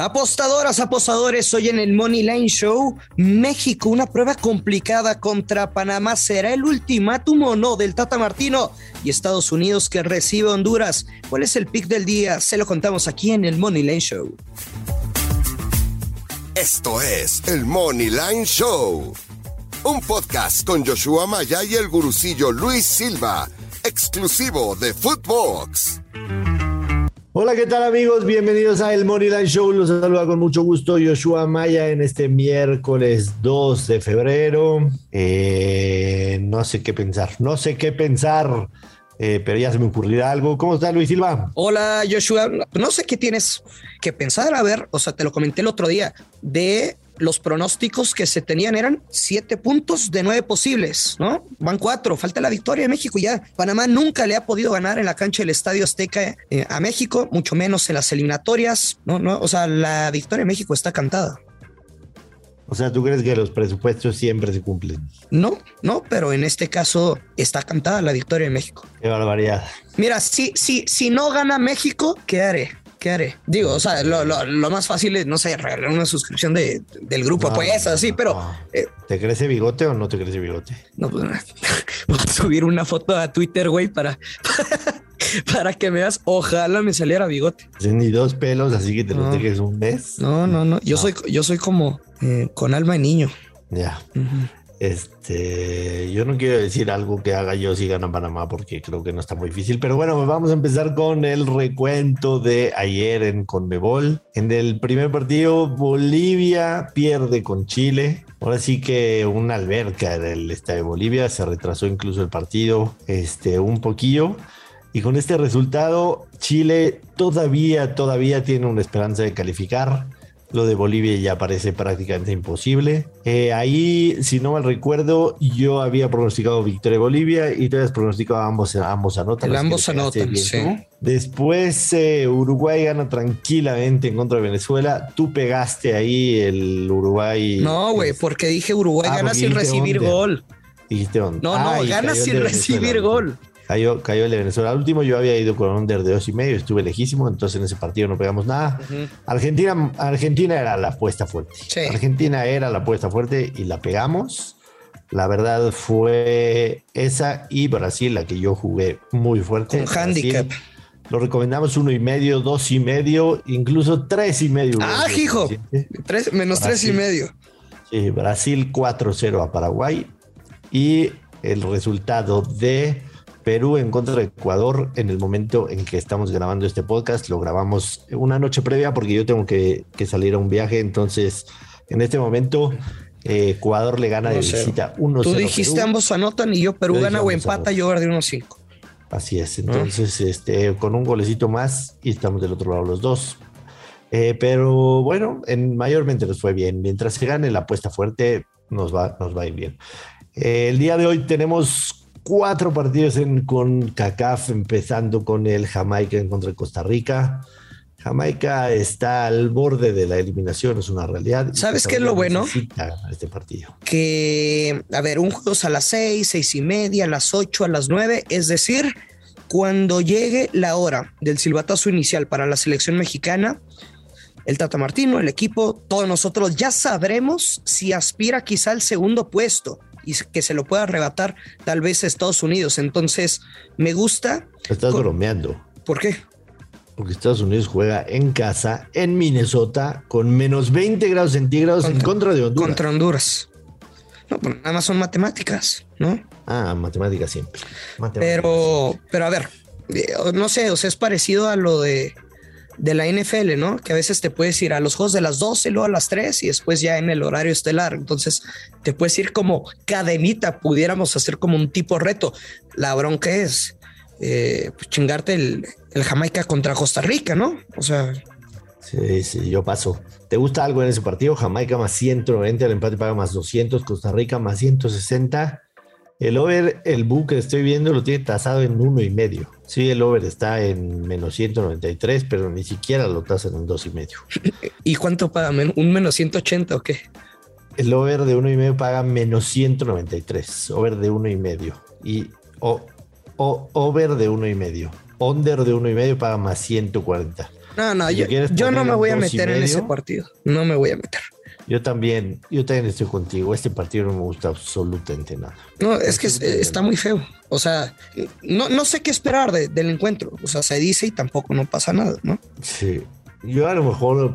Apostadoras, apostadores, hoy en el Money Line Show, México, una prueba complicada contra Panamá. ¿Será el ultimátum o no del Tata Martino? Y Estados Unidos que recibe Honduras. ¿Cuál es el pick del día? Se lo contamos aquí en el Money Line Show. Esto es el Money Line Show, un podcast con Joshua Maya y el gurucillo Luis Silva, exclusivo de Footbox. Hola, ¿qué tal amigos? Bienvenidos a El Moneyline Show. Los saluda con mucho gusto Joshua Maya en este miércoles 2 de febrero. Eh, no sé qué pensar, no sé qué pensar, eh, pero ya se me ocurrirá algo. ¿Cómo está Luis Silva? Hola Joshua, no sé qué tienes que pensar. A ver, o sea, te lo comenté el otro día de los pronósticos que se tenían eran siete puntos de nueve posibles, ¿no? Van cuatro, falta la victoria de México y ya Panamá nunca le ha podido ganar en la cancha del Estadio Azteca eh, a México, mucho menos en las eliminatorias, ¿no? ¿no? O sea, la victoria de México está cantada. O sea, ¿tú crees que los presupuestos siempre se cumplen? No, no, pero en este caso está cantada la victoria de México. Qué barbaridad. Mira, si, si, si no gana México, ¿qué haré? ¿Qué haré? Digo, o sea, lo, más fácil es, no sé, regalar una suscripción de, del grupo, pues así, pero. Eh, ¿Te crece bigote o no te crece bigote? No, pues voy a subir una foto a Twitter, güey, para, para que me veas. Ojalá me saliera bigote. Ni dos pelos, así que te lo dejes un mes. No, no, no. Yo soy, yo soy como eh, con alma de niño. Ya. Este, yo no quiero decir algo que haga yo si gana Panamá porque creo que no está muy difícil, pero bueno, vamos a empezar con el recuento de ayer en Conmebol. En el primer partido, Bolivia pierde con Chile. Ahora sí que una alberca del este de Bolivia se retrasó incluso el partido este, un poquillo. Y con este resultado, Chile todavía, todavía tiene una esperanza de calificar. Lo de Bolivia ya parece prácticamente imposible. Eh, ahí, si no mal recuerdo, yo había pronosticado victoria de Bolivia y tú habías pronosticado ambos, ambos anotan. ambos anotan, sí. Después eh, Uruguay gana tranquilamente en contra de Venezuela. Tú pegaste ahí el Uruguay. No, güey, porque dije Uruguay ah, gana sin recibir gol. Dijiste dónde. No, no, gana sin recibir gol. Cayó, cayó el de Venezuela. Al último yo había ido con un under de dos y medio, estuve lejísimo, entonces en ese partido no pegamos nada. Argentina, Argentina era la apuesta fuerte. Argentina era la apuesta fuerte y la pegamos. La verdad fue esa y Brasil la que yo jugué muy fuerte. Con handicap. Lo recomendamos uno y medio, dos y medio, incluso tres y medio. Ah, hijo. Tres, menos tres y medio. Sí, Brasil 4-0 a Paraguay. Y el resultado de Perú en contra de Ecuador en el momento en que estamos grabando este podcast. Lo grabamos una noche previa porque yo tengo que, salir a un viaje. Entonces, en este momento, eh, Ecuador le gana de visita 1-0. Tú dijiste ambos anotan y yo Perú gana o empata, yo de 1-5. Así es. Entonces, este, con un golecito más y estamos del otro lado los dos. Eh, pero bueno, en, mayormente nos fue bien. Mientras se gane la apuesta fuerte, nos va, nos va a ir bien. Eh, el día de hoy tenemos cuatro partidos en, con CACAF, empezando con el Jamaica en contra de Costa Rica. Jamaica está al borde de la eliminación, es una realidad. ¿Sabes qué es lo bueno? Este partido. Que, a ver, un juego a las seis, seis y media, a las ocho, a las nueve, es decir, cuando llegue la hora del silbatazo inicial para la selección mexicana, el Tata Martino, el equipo, todos nosotros ya sabremos si aspira quizá al segundo puesto y que se lo pueda arrebatar tal vez a Estados Unidos. Entonces, me gusta. Estás bromeando. ¿Por qué? Porque Estados Unidos juega en casa, en Minnesota, con menos 20 grados centígrados en contra de Honduras. Contra Honduras. No, pues nada más son matemáticas, ¿no? Ah, matemáticas siempre. pero, pero a ver, eh, no sé, o sea, es parecido a lo de de la NFL, ¿no? Que a veces te puedes ir a los juegos de las 12, luego a las 3 y después ya en el horario estelar. Entonces te puedes ir como cadenita, pudiéramos hacer como un tipo reto. La bronca es eh, pues chingarte el, Jamaica contra Costa Rica, ¿no? O sea. Sí, sí, yo paso. ¿Te gusta algo en ese partido? Jamaica más 190, el empate paga más 200, Costa Rica más 160. El over, el book que estoy viendo lo tiene tasado en uno y medio. Sí, el over está en menos 193, pero ni siquiera lo tasan en dos y medio. ¿Y cuánto paga? ¿Un menos 180 o qué? El over de uno y medio paga menos 193. Over de uno y medio. Y o, over de uno y medio. Under de uno y medio paga más 140. No, no, yo, no me voy a meter en ese partido. No me voy a meter. Yo también, yo también estoy contigo. Este partido no me gusta absolutamente nada. No, es que está muy feo. O sea, no, no sé qué esperar del encuentro. O sea, se dice y tampoco no pasa nada, ¿no? Sí. Yo a lo mejor,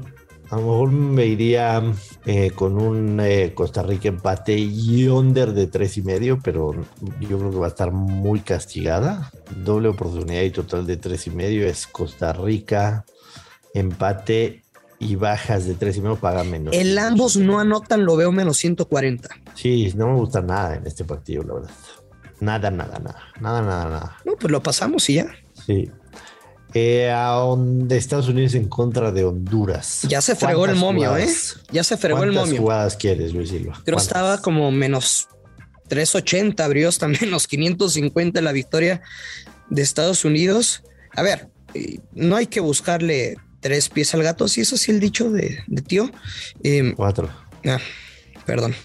a lo mejor me iría eh, con un eh, Costa Rica empate y under de tres y medio, pero yo creo que va a estar muy castigada. Doble oportunidad y total de tres y medio es Costa Rica empate y bajas de tres y medio pagan menos. El ambos no anotan, lo veo menos 140. Sí, no me gusta nada en este partido, la verdad. Nada, nada, nada. Nada, nada, nada. No, pues lo pasamos y ya. Sí. Eh, a Estados Unidos en contra de Honduras. Ya se fregó el momio, ¿eh? Ya se fregó el momio. ¿Cuántas jugadas quieres, Luis Silva? Creo estaba como menos 380, abrió hasta menos 550 la victoria de Estados Unidos. A ver, eh, no hay que buscarle tres pies al gato, si es así el dicho de, tío. Em, Cuatro. Ah, perdón.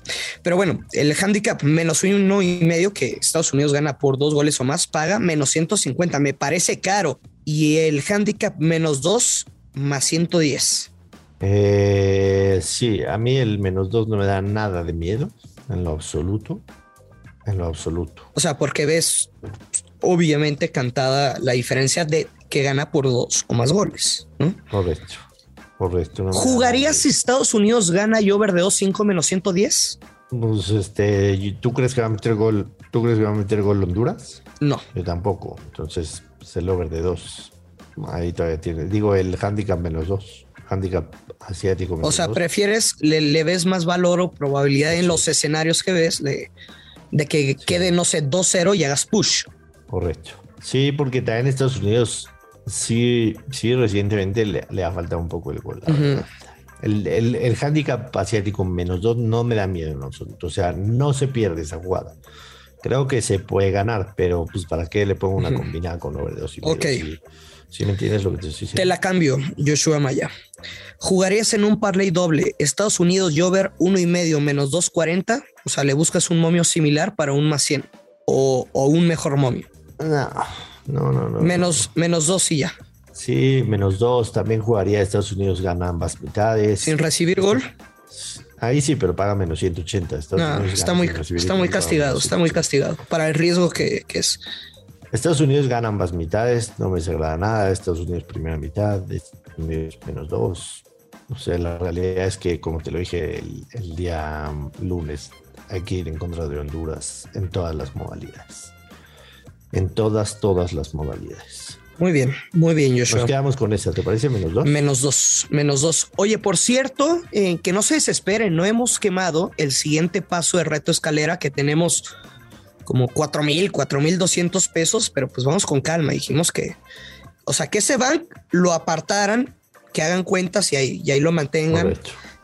Pero bueno, el handicap menos uno y medio que Estados Unidos gana por dos goles o más paga menos 150. Me parece caro. Y el handicap menos dos más 110. Eh, sí, a mí el menos dos no me da nada de miedo en lo absoluto. En lo absoluto. O sea, porque ves obviamente cantada la diferencia de que gana por dos o más goles. ¿no? Correcto. Correcto. ¿Jugarías si Estados Unidos gana y over de 2-5 menos 110? Pues este, ¿tú crees que va a meter gol? ¿Tú crees que va a meter gol Honduras? No. Yo tampoco. Entonces, es el over de 2. Ahí todavía tiene. Digo, el handicap menos 2. Handicap asiático menos O sea, prefieres, le, ves más valor o probabilidad en los escenarios que ves de, de que quede, no sé, 2-0 y hagas push. Correcto. Sí, porque también Estados Unidos sí, sí, recientemente le, ha faltado un poco el gol. el, el, handicap asiático menos dos no me da miedo en absoluto. O sea, no se pierde esa jugada. Creo que se puede ganar, pero pues para qué le pongo una combinada con over dos y Ok. Si, me entiendes lo que te estoy diciendo. Te la cambio, Joshua Maya. ¿Jugarías en un parlay doble Estados Unidos y over uno y medio menos 240? O sea, le buscas un momio similar para un más 100 o, o un mejor momio. No, no, no. no menos, menos dos y ya. Sí, menos dos. También jugaría Estados Unidos gana ambas mitades. ¿Sin recibir gol? Ahí sí, pero paga menos 180. está muy, está muy castigado, está muy castigado para el riesgo que, es. Estados Unidos gana ambas mitades, no me desagrada nada. Estados Unidos primera mitad, Estados Unidos menos dos. O sea, la realidad es que, como te lo dije el, el día lunes, hay que ir en contra de Honduras en todas las modalidades en todas, todas las modalidades. Muy bien, muy bien, Joshua. Nos quedamos con esa, ¿te parece? Menos dos. Menos dos, menos dos. Oye, por cierto, eh, que no se desesperen, no hemos quemado el siguiente paso de reto escalera que tenemos como cuatro mil, cuatro mil doscientos pesos, pero pues vamos con calma. Dijimos que, o sea, que ese bank lo apartaran, que hagan cuentas y ahí, y ahí lo mantengan.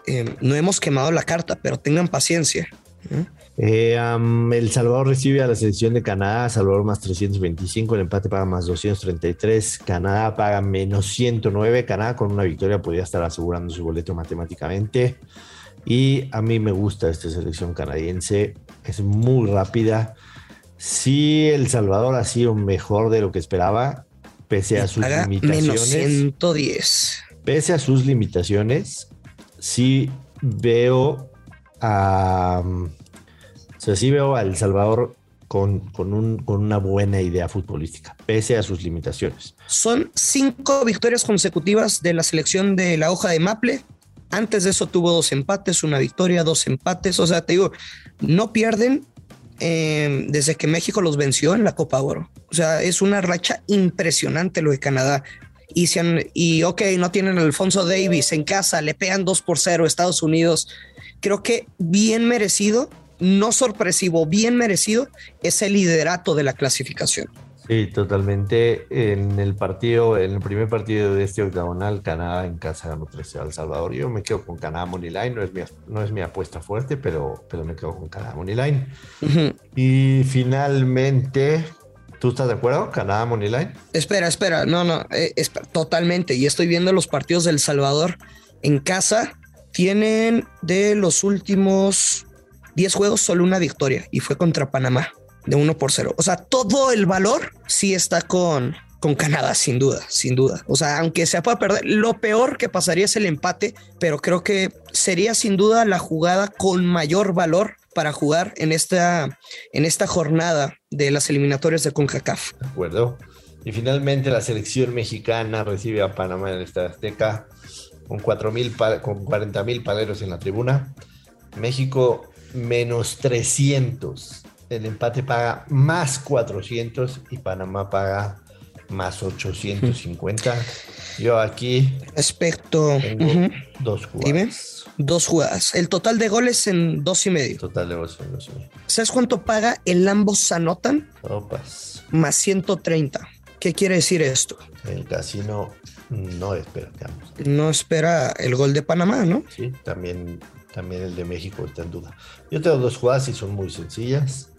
Eh, no hemos quemado la carta, pero tengan paciencia. ¿eh? Eh, el Salvador recibe a la selección de Canadá, Salvador más 325, el empate paga más 233, Canadá paga menos 109, Canadá con una victoria podría estar asegurando su boleto matemáticamente. Y a mí me gusta esta selección canadiense, es muy rápida. Sí, El Salvador ha sido mejor de lo que esperaba, pese a sus limitaciones. Menos 110. Pese a sus limitaciones, sí veo a sea, sí veo a El Salvador con, con, un, con, una buena idea futbolística, pese a sus limitaciones. Son cinco victorias consecutivas de la selección de la hoja de Maple. Antes de eso tuvo dos empates, una victoria, dos empates. O sea, te digo, no pierden eh, desde que México los venció en la Copa Oro. O sea, es una racha impresionante lo de Canadá. Y, si y ok, no tienen a Alfonso Davis en casa, le pegan dos por cero Estados Unidos. Creo que bien merecido no sorpresivo, bien merecido, es el liderato de la clasificación. Sí, totalmente. En el partido, en el primer partido de este octagonal, Canadá en casa ganó 13 al Salvador. Yo me quedo con Canadá Moneyline, no es mi, no es mi apuesta fuerte, pero, pero me quedo con Canadá Moneyline. Y finalmente, ¿tú estás de acuerdo? Canadá Moneyline. Espera, espera, no, no, eh, totalmente. Y estoy viendo los partidos del Salvador en casa. Tienen de los últimos 10 juegos, solo una victoria y fue contra Panamá de 1 por 0. O sea, todo el valor sí está con, con Canadá, sin duda, sin duda. O sea, aunque se pueda perder, lo peor que pasaría es el empate, pero creo que sería sin duda la jugada con mayor valor para jugar en esta, en esta jornada de las eliminatorias de CONCACAF. De acuerdo. Y finalmente la selección mexicana recibe a Panamá en el Estadio Azteca con, 4, con 40 mil paleros en la tribuna. México menos 300. El empate paga más 400 y Panamá paga más 850. Yo aquí. Respecto. dos jugadas. Dos jugadas. El total de goles en dos y medio. Total de goles en dos y medio. ¿Sabes cuánto paga el ambos anotan? Opas. Más 130. ¿Qué quiere decir esto? El casino no espera, No espera el gol de Panamá, ¿no? Sí, también, también el de México está en duda. Yo tengo dos jugadas y son muy sencillas.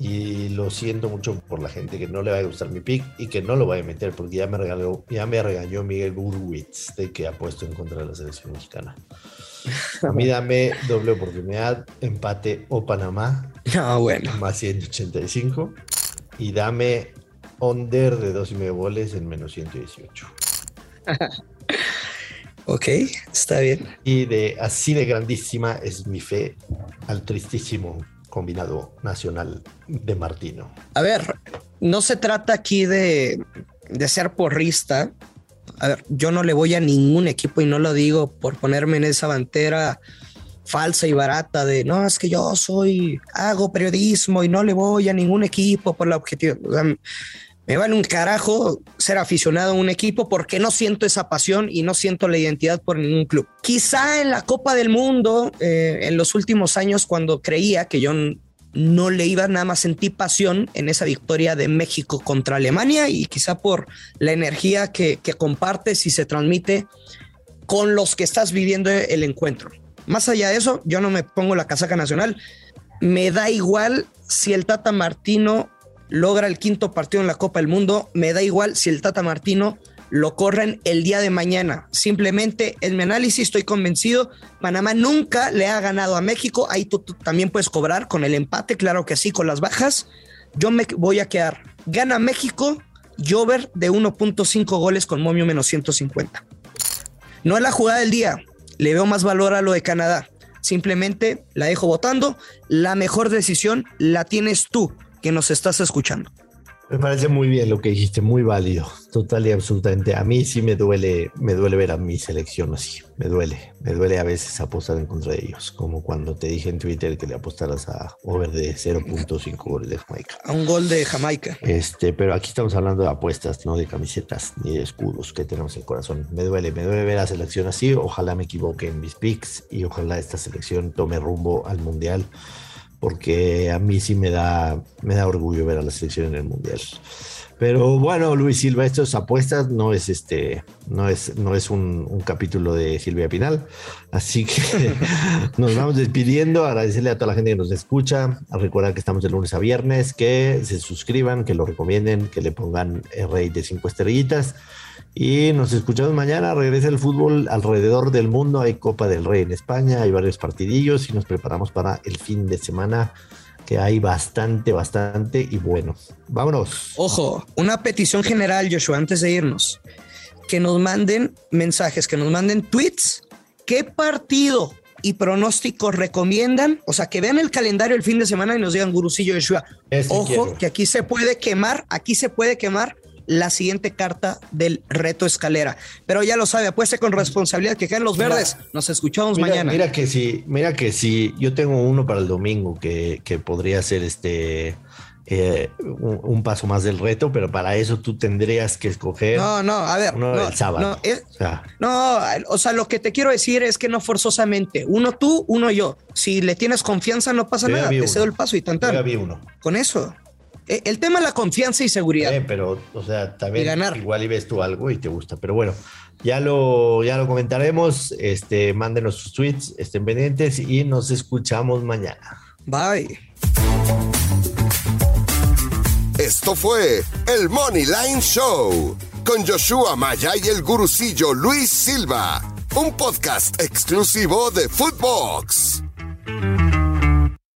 Y lo siento mucho por la gente que no le va a gustar mi pick y que no lo vaya a meter porque ya me regaló, ya me regañó Miguel Burwitz de que ha puesto en contra de la selección mexicana. A mí dame doble oportunidad, empate o Panamá. Ah, bueno. Más 185. Y dame under de dos y medio goles en menos 118. ok, está bien. Y de así de grandísima es mi fe al tristísimo combinado nacional de Martino. A ver, no se trata aquí de, de ser porrista. A ver, yo no le voy a ningún equipo y no lo digo por ponerme en esa bantera falsa y barata de no, es que yo soy, hago periodismo y no le voy a ningún equipo por la objetivo. Me vale un carajo ser aficionado a un equipo porque no siento esa pasión y no siento la identidad por ningún club. Quizá en la Copa del Mundo, eh, en los últimos años, cuando creía que yo no le iba nada más sentí pasión en esa victoria de México contra Alemania y quizá por la energía que, que compartes y se transmite con los que estás viviendo el encuentro. Más allá de eso, yo no me pongo la casaca nacional. Me da igual si el Tata Martino logra el quinto partido en la Copa del Mundo, me da igual si el Tata Martino lo corren el día de mañana. Simplemente en mi análisis estoy convencido, Panamá nunca le ha ganado a México, ahí tú, también puedes cobrar con el empate, claro que sí, con las bajas. Yo me voy a quedar, gana México, Jover de 1.5 goles con momio menos 150. No es la jugada del día, le veo más valor a lo de Canadá. Simplemente la dejo votando. La mejor decisión la tienes tú que nos estás escuchando. Me parece muy bien lo que dijiste, muy válido, total y absolutamente. A mí sí me duele, me duele ver a mi selección así, me duele, me duele a veces apostar en contra de ellos, como cuando te dije en Twitter que le apostaras a over de 0.5 goles de Jamaica. A un gol de Jamaica. Este, pero aquí estamos hablando de apuestas, no de camisetas ni de escudos que tenemos en el corazón. Me duele, me duele ver a la selección así, ojalá me equivoque en mis picks y ojalá esta selección tome rumbo al mundial porque a mí sí me da, me da orgullo ver a la selección en el Mundial. Pero bueno, Luis Silva, estas apuestas no es este, no es, no es un, capítulo de Silvia Pinal. Así que nos vamos despidiendo, agradecerle a toda la gente que nos escucha, a recordar que estamos de lunes a viernes, que se suscriban, que lo recomienden, que le pongan el rey de cinco estrellitas. Y nos escuchamos mañana. Regresa el fútbol alrededor del mundo. Hay Copa del Rey en España, hay varios partidillos y nos preparamos para el fin de semana que hay bastante, bastante y bueno. Vámonos. Ojo, una petición general, Joshua, antes de irnos. Que nos manden mensajes, que nos manden tweets. ¿Qué partido y pronósticos recomiendan? O sea, que vean el calendario el fin de semana y nos digan, Gurusillo Joshua. Ojo, que aquí se puede quemar, aquí se puede quemar la siguiente carta del reto escalera. Pero ya lo sabe, apueste con responsabilidad que queden los verdes. Nos escuchamos mañana. Mira que sí, mira que sí. Yo tengo uno para el domingo que, podría ser este. Eh, un, paso más del reto, pero para eso tú tendrías que escoger. No, no, a ver. no, el sábado. No, o sea, lo que te quiero decir es que no forzosamente. Uno tú, uno yo. Si le tienes confianza, no pasa nada. Te cedo el paso y tan uno. Con eso. Eh, el tema es la confianza y seguridad. pero, o sea, también igual y ves tú algo y te gusta. Pero bueno, ya lo, ya lo comentaremos. Este, mándenos sus tweets, estén pendientes y nos escuchamos mañana. Bye. Esto fue el Money Line Show con Joshua Maya y el gurucillo Luis Silva, un podcast exclusivo de Footbox.